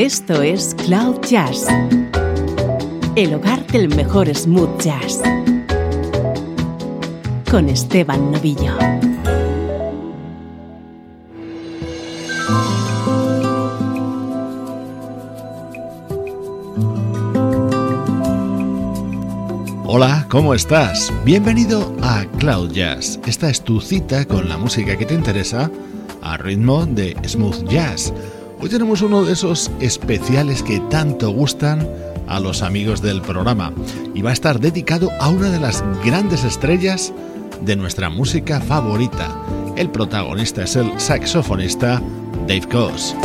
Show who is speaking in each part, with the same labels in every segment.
Speaker 1: Esto es Cloud Jazz, el hogar del mejor smooth jazz, con Esteban Novillo.
Speaker 2: Hola, ¿cómo estás? Bienvenido a Cloud Jazz. Esta es tu cita con la música que te interesa a ritmo de smooth jazz. Hoy tenemos uno de esos especiales que tanto gustan a los amigos del programa y va a estar dedicado a una de las grandes estrellas de nuestra música favorita. El protagonista es el saxofonista Dave Coase.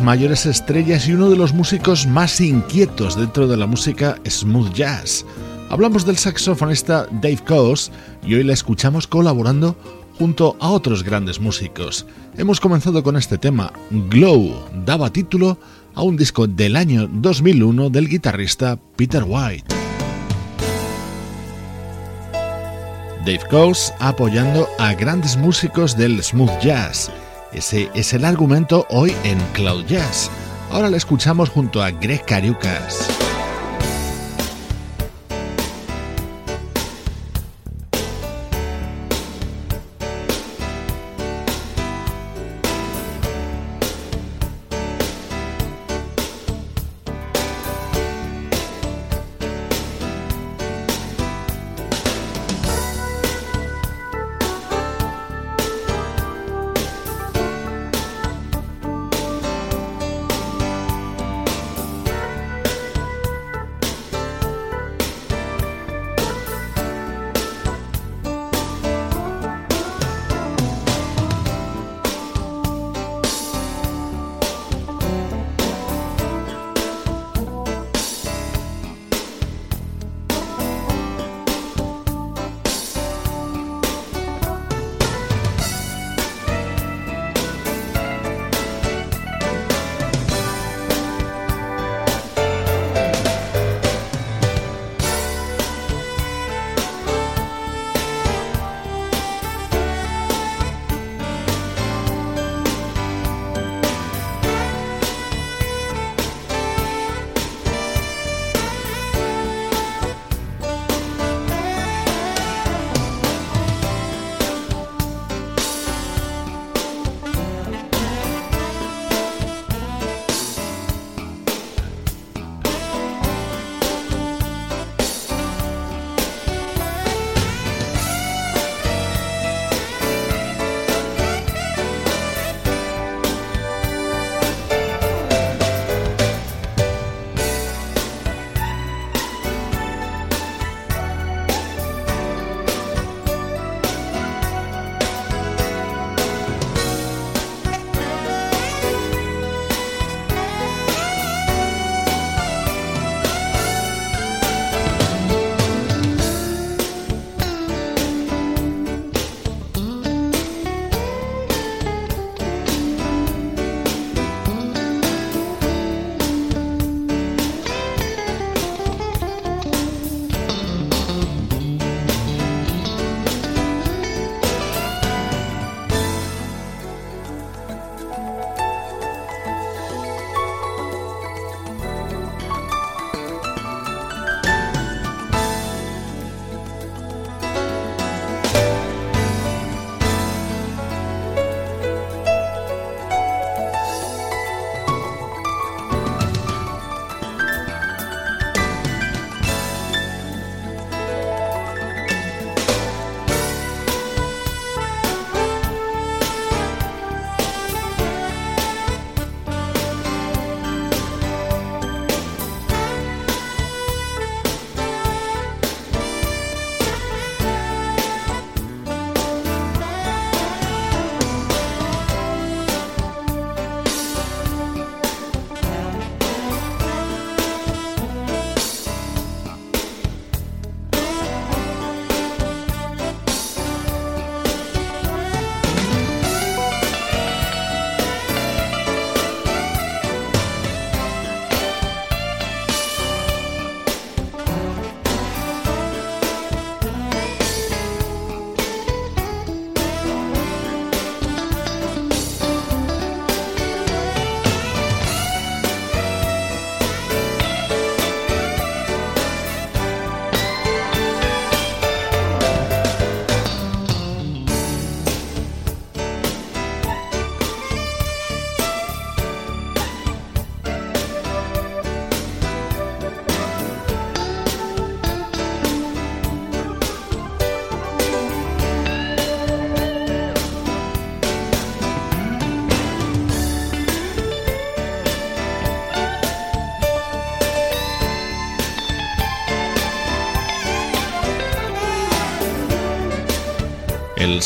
Speaker 2: Mayores estrellas y uno de los músicos más inquietos dentro de la música smooth jazz. Hablamos del saxofonista Dave Coase y hoy la escuchamos colaborando junto a otros grandes músicos. Hemos comenzado con este tema, Glow, daba título a un disco del año 2001 del guitarrista Peter White. Dave Coase apoyando a grandes músicos del smooth jazz. Ese es el argumento hoy en Cloud Jazz. Ahora le escuchamos junto a Greg Cariucas.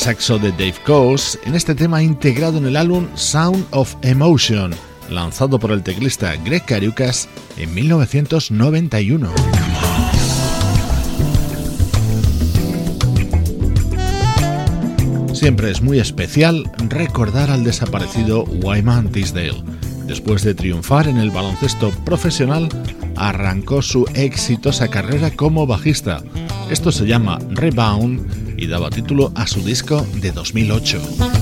Speaker 2: Saxo de Dave Coase en este tema integrado en el álbum Sound of Emotion, lanzado por el teclista Greg Cariucas en 1991. siempre es muy especial recordar al desaparecido Wyman Tisdale. Después de triunfar en el baloncesto profesional, arrancó su exitosa carrera como bajista. Esto se llama Rebound y daba título a su disco de 2008.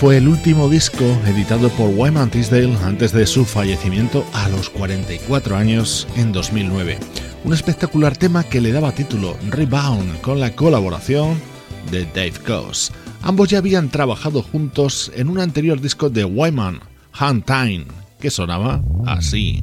Speaker 2: Fue el último disco editado por Wyman Tisdale antes de su fallecimiento a los 44 años en 2009. Un espectacular tema que le daba título Rebound con la colaboración de Dave Coase. Ambos ya habían trabajado juntos en un anterior disco de Wyman, Hunt Time, que sonaba así.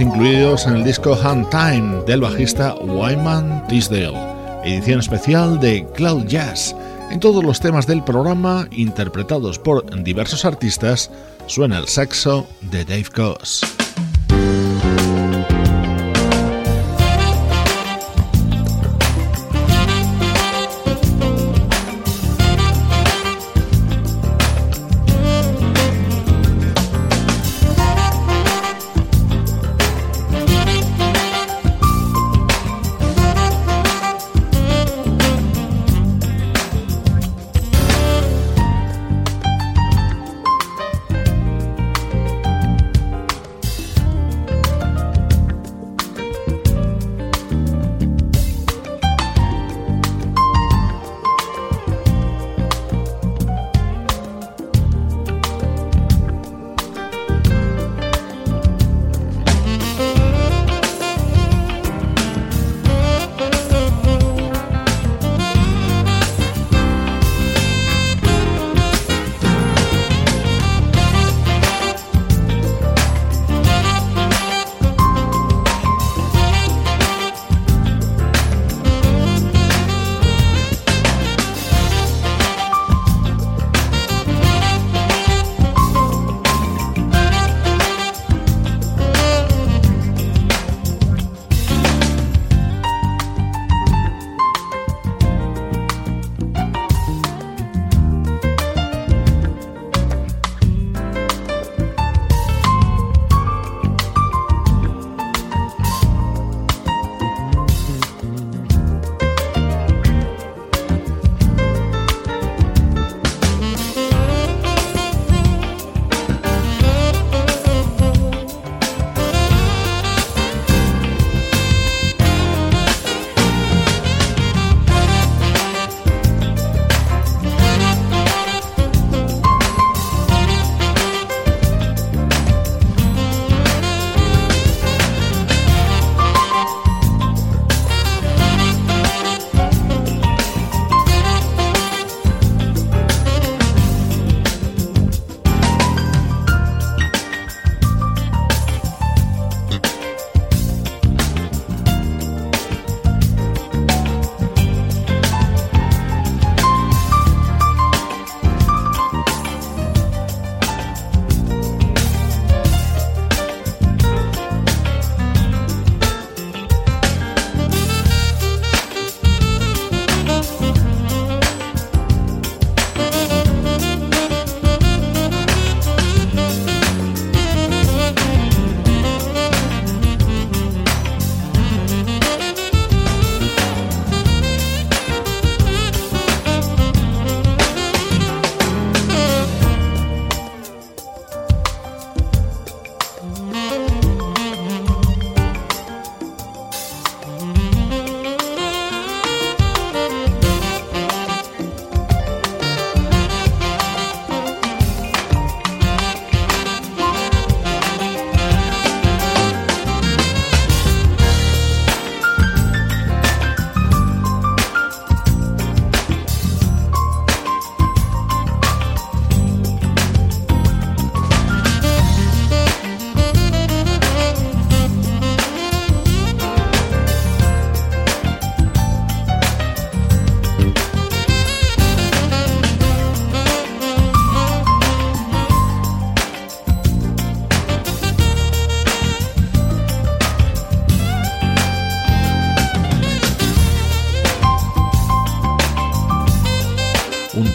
Speaker 2: Incluidos en el disco Hand Time del bajista Wyman Tisdale, edición especial de Cloud Jazz. En todos los temas del programa, interpretados por diversos artistas, suena el saxo de Dave Coase.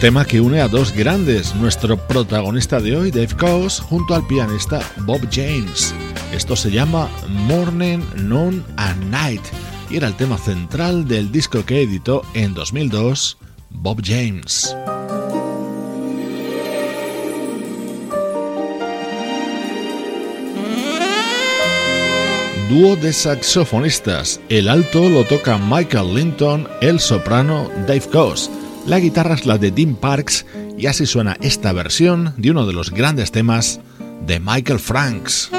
Speaker 2: Tema que une a dos grandes, nuestro protagonista de hoy, Dave Coase, junto al pianista Bob James. Esto se llama Morning, Noon and Night y era el tema central del disco que editó en 2002 Bob James. Dúo de saxofonistas. El alto lo toca Michael Linton, el soprano Dave Coase. La guitarra es la de Dean Parks y así suena esta versión de uno de los grandes temas de Michael Franks.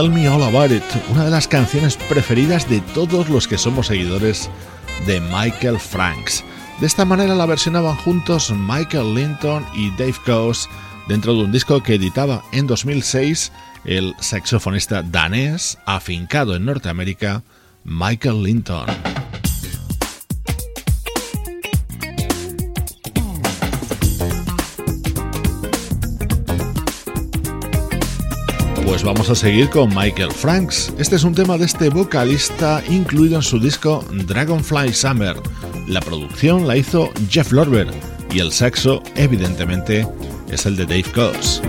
Speaker 2: Tell Me All About It, una de las canciones preferidas de todos los que somos seguidores de Michael Franks. De esta manera la versionaban juntos Michael Linton y Dave Coase dentro de un disco que editaba en 2006 el saxofonista danés afincado en Norteamérica, Michael Linton. Pues vamos a seguir con Michael Franks. Este es un tema de este vocalista incluido en su disco Dragonfly Summer. La producción la hizo Jeff Lorber y el saxo, evidentemente, es el de Dave Coase.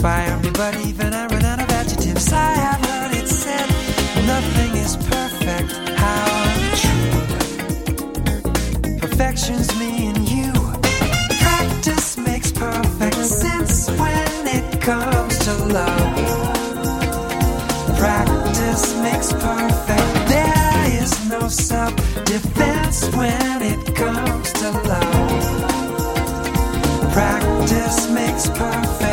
Speaker 3: inspire me, but even I run out of adjectives. I have heard it said, nothing is perfect. How true. Perfection's me and you. Practice makes perfect sense when it comes to love. Practice makes perfect. There is no self defense when it comes to love. Practice makes perfect.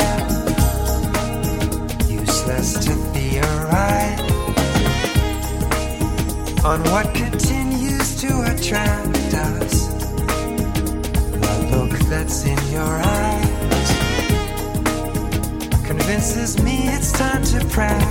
Speaker 3: on what continues to attract us. The look that's in your eyes convinces me it's time to practice.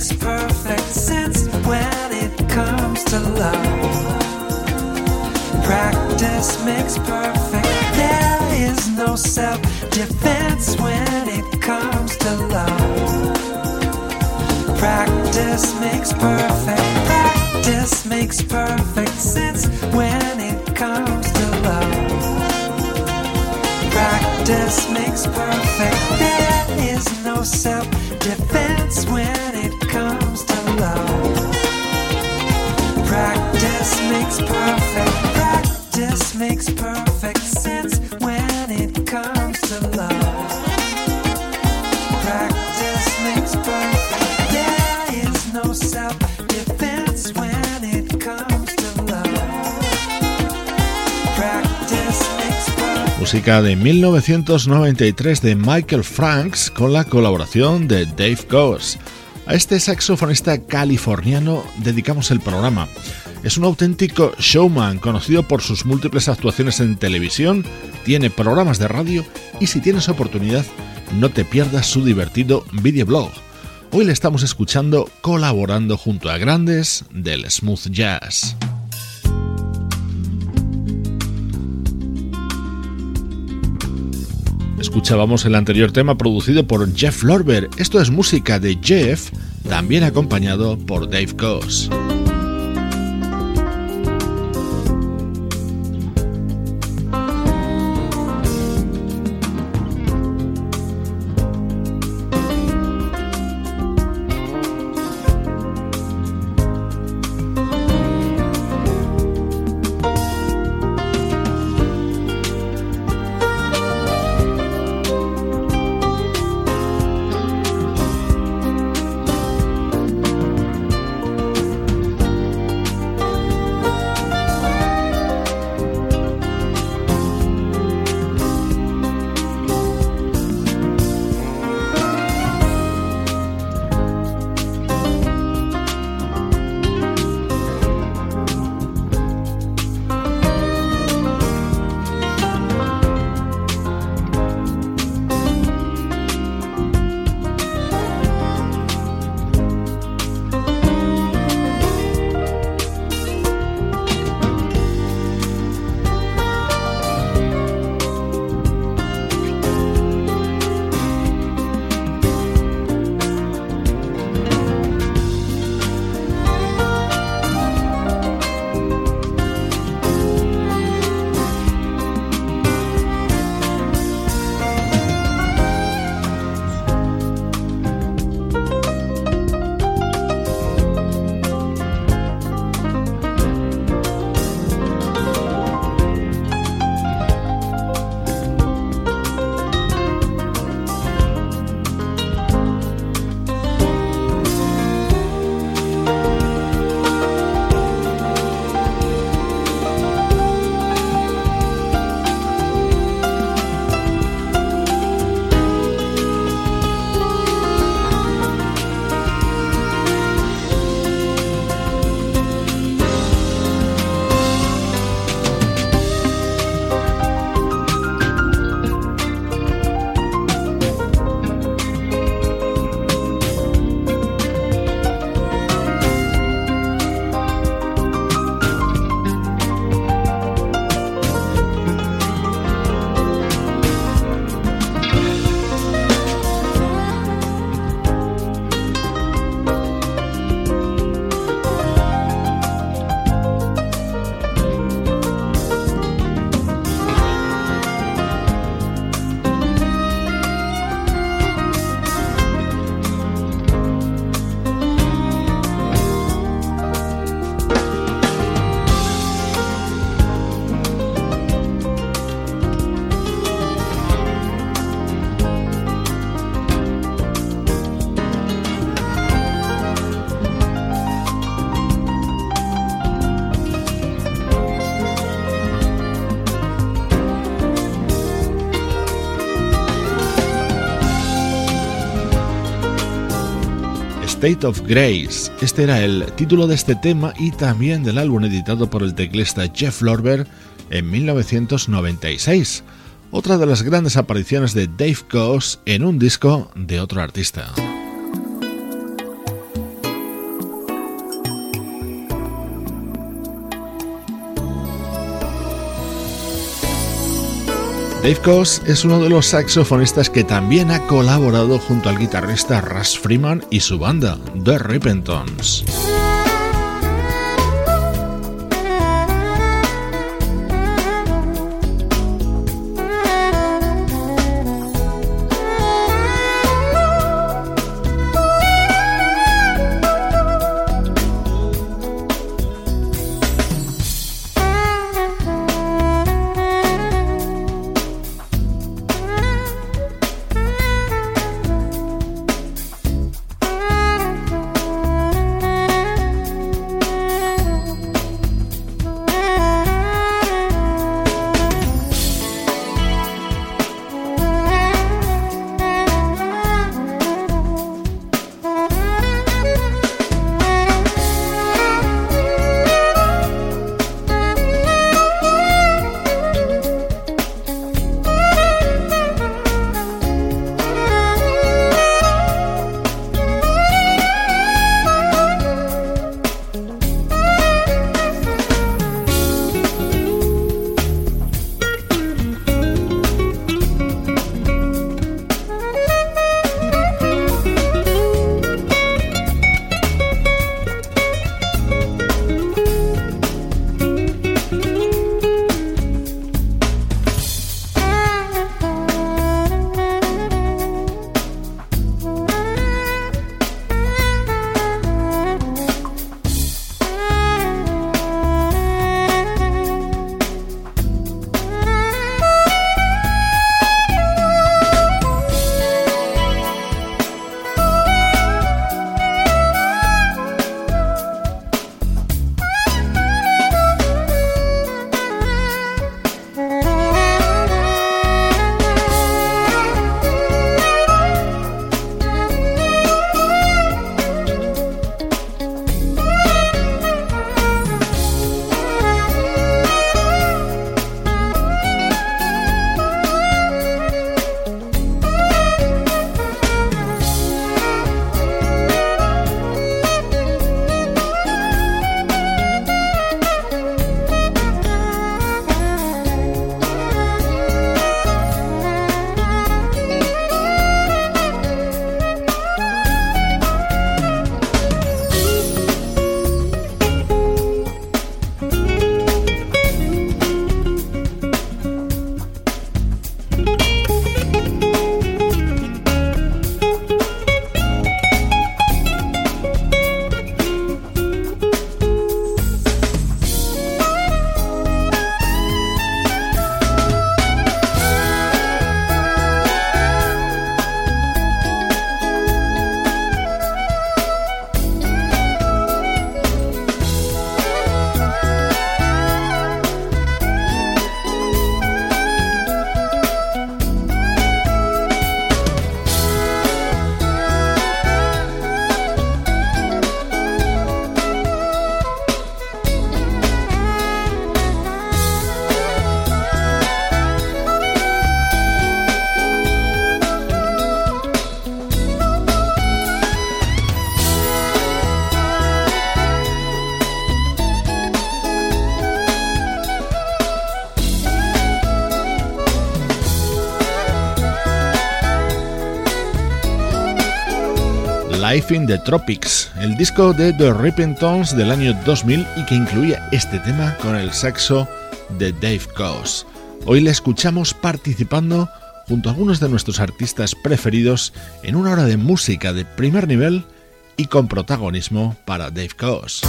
Speaker 3: makes perfect sense when it comes to love. Practice makes perfect. There is no self defense when it comes to love. Practice makes perfect. Practice makes perfect sense when it comes to love. Practice makes perfect. There is no self defense when it
Speaker 2: música de 1993 de Michael Franks con la colaboración de Dave Coase. A este saxofonista californiano dedicamos el programa. Es un auténtico showman conocido por sus múltiples actuaciones en televisión, tiene programas de radio y si tienes oportunidad no te pierdas su divertido videoblog. Hoy le estamos escuchando colaborando junto a grandes del smooth jazz. Escuchábamos el anterior tema producido por Jeff Lorber. Esto es música de Jeff, también acompañado por Dave Coase. State of Grace. Este era el título de este tema y también del álbum editado por el teclista Jeff Lorber en 1996. Otra de las grandes apariciones de Dave Coase en un disco de otro artista. Dave Coase es uno de los saxofonistas que también ha colaborado junto al guitarrista Russ Freeman y su banda, The Rippentons. The Tropics, el disco de The Ripping Tones del año 2000 y que incluía este tema con el saxo de Dave Coase. Hoy le escuchamos participando junto a algunos de nuestros artistas preferidos en una hora de música de primer nivel y con protagonismo para Dave Coase.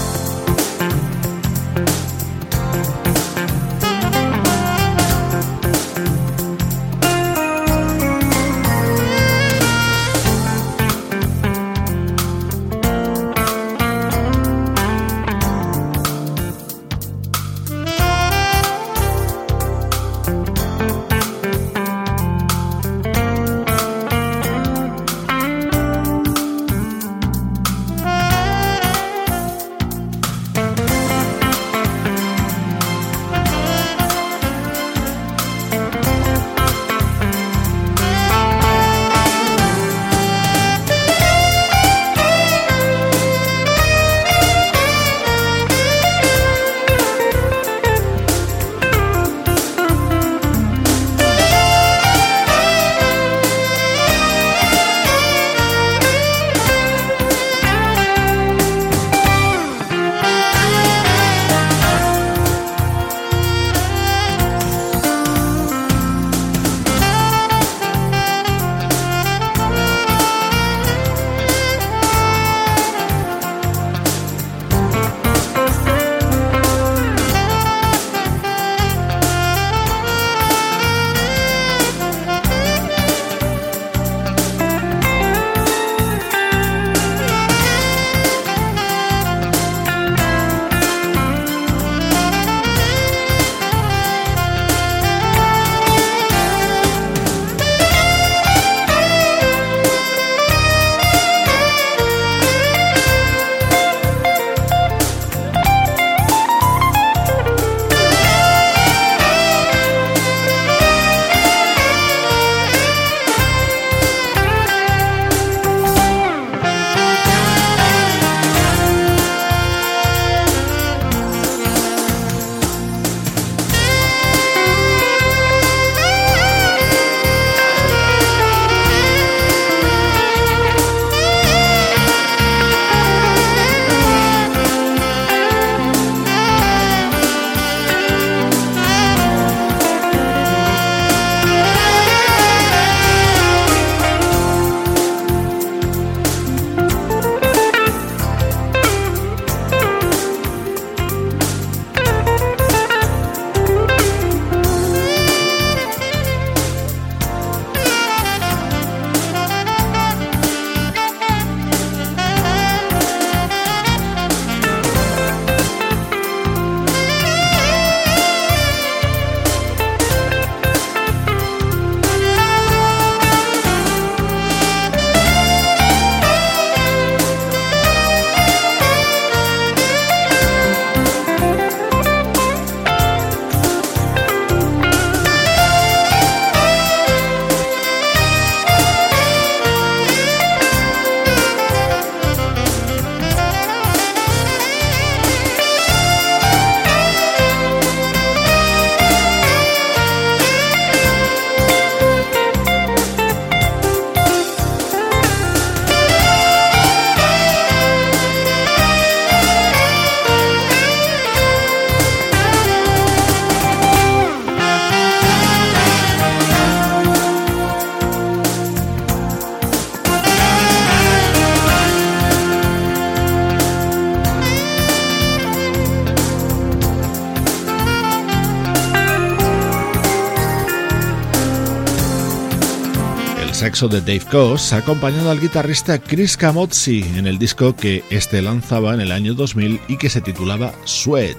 Speaker 2: De Dave Coase, acompañando al guitarrista Chris Camozzi en el disco que este lanzaba en el año 2000 y que se titulaba Sweat.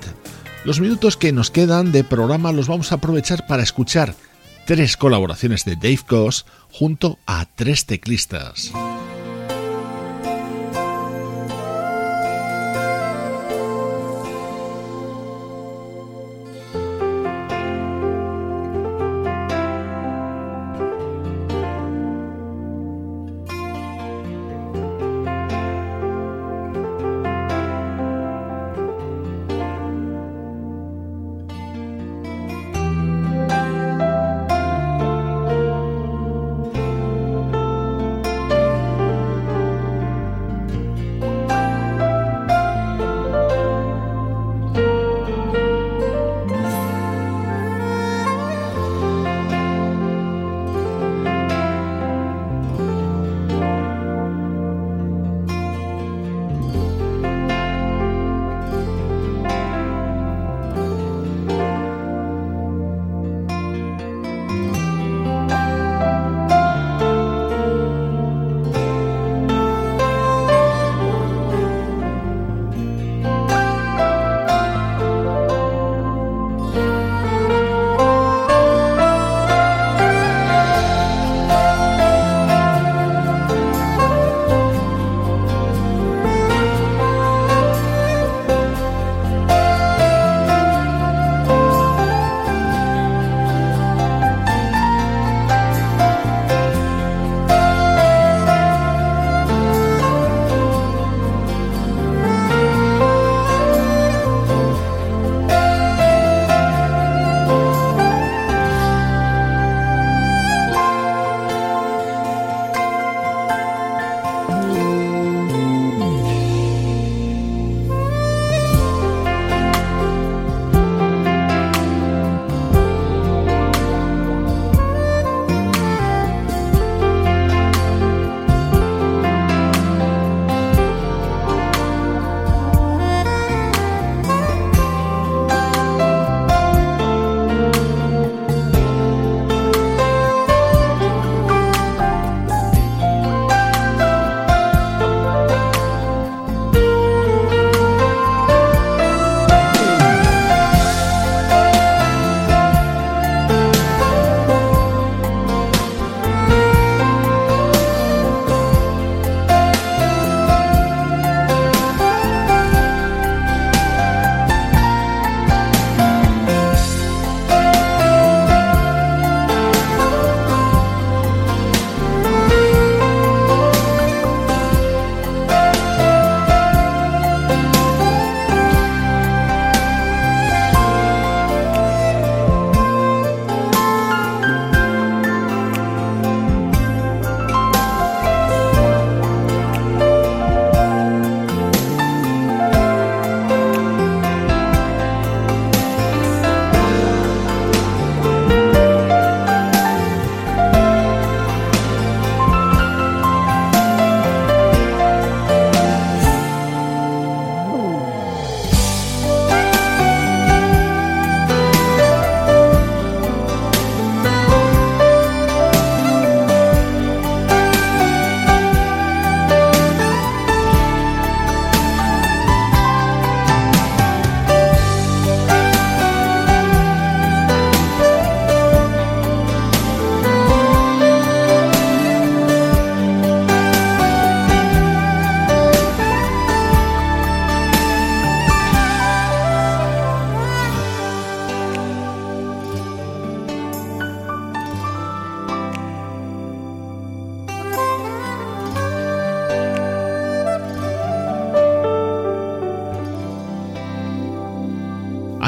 Speaker 2: Los minutos que nos quedan de programa los vamos a aprovechar para escuchar tres colaboraciones de Dave Coase junto a tres teclistas.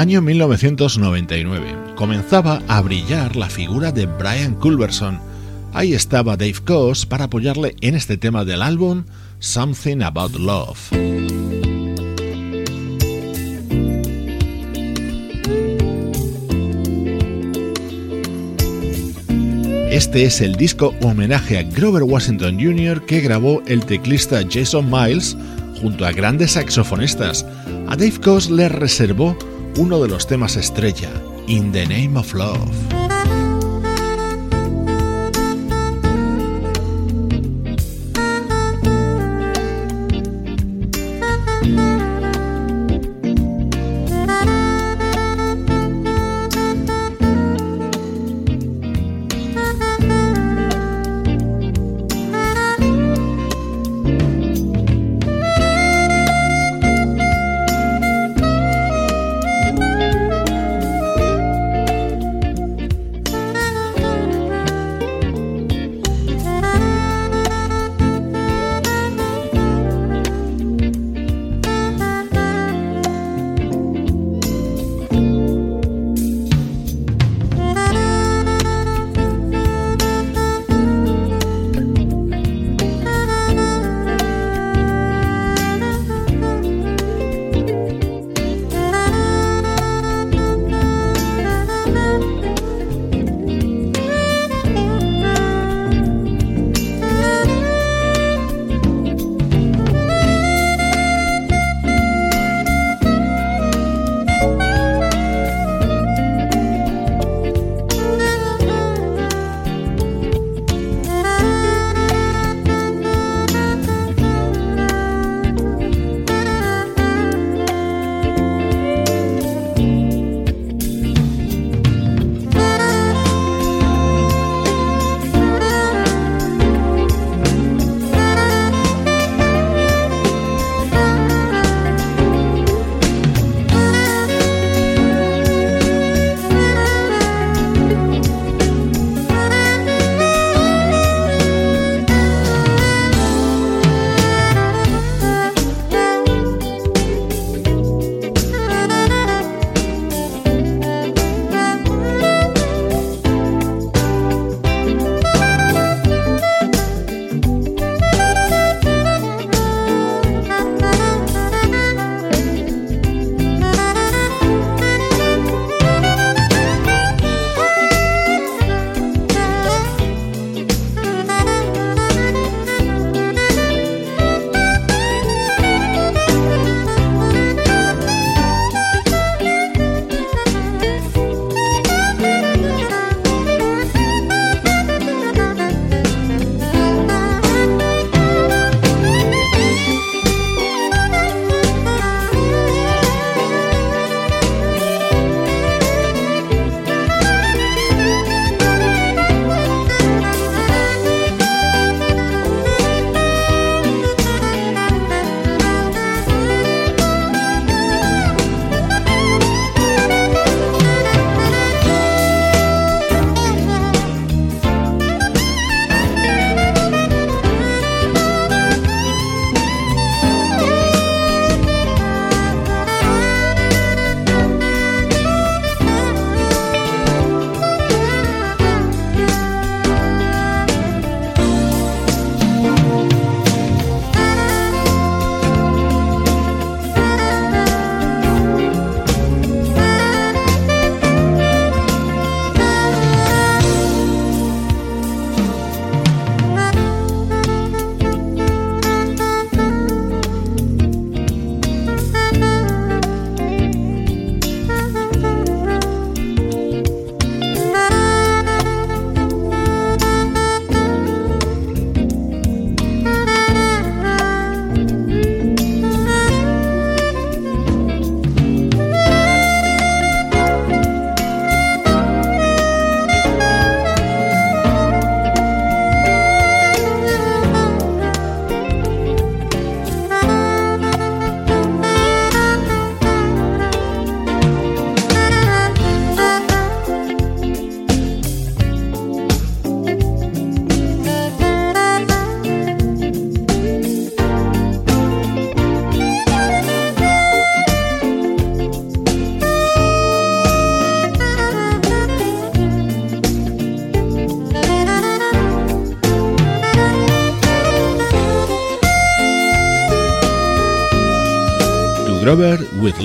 Speaker 2: Año 1999. Comenzaba a brillar la figura de Brian Culberson. Ahí estaba Dave Coase para apoyarle en este tema del álbum Something About Love. Este es el disco homenaje a Grover Washington Jr. que grabó el teclista Jason Miles junto a grandes saxofonistas. A Dave Coase le reservó uno de los temas estrella, In the Name of Love.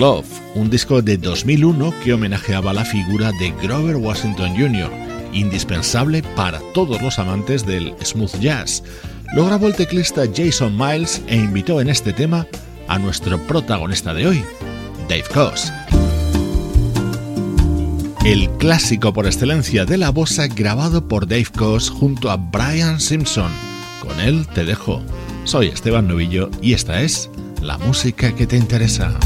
Speaker 2: Love, un disco de 2001 que homenajeaba la figura de Grover Washington Jr., indispensable para todos los amantes del smooth jazz. Lo grabó el teclista Jason Miles e invitó en este tema a nuestro protagonista de hoy, Dave Coase. El clásico por excelencia de la bossa grabado por Dave Coase junto a Brian Simpson. Con él te dejo. Soy Esteban Novillo y esta es la música que te interesa.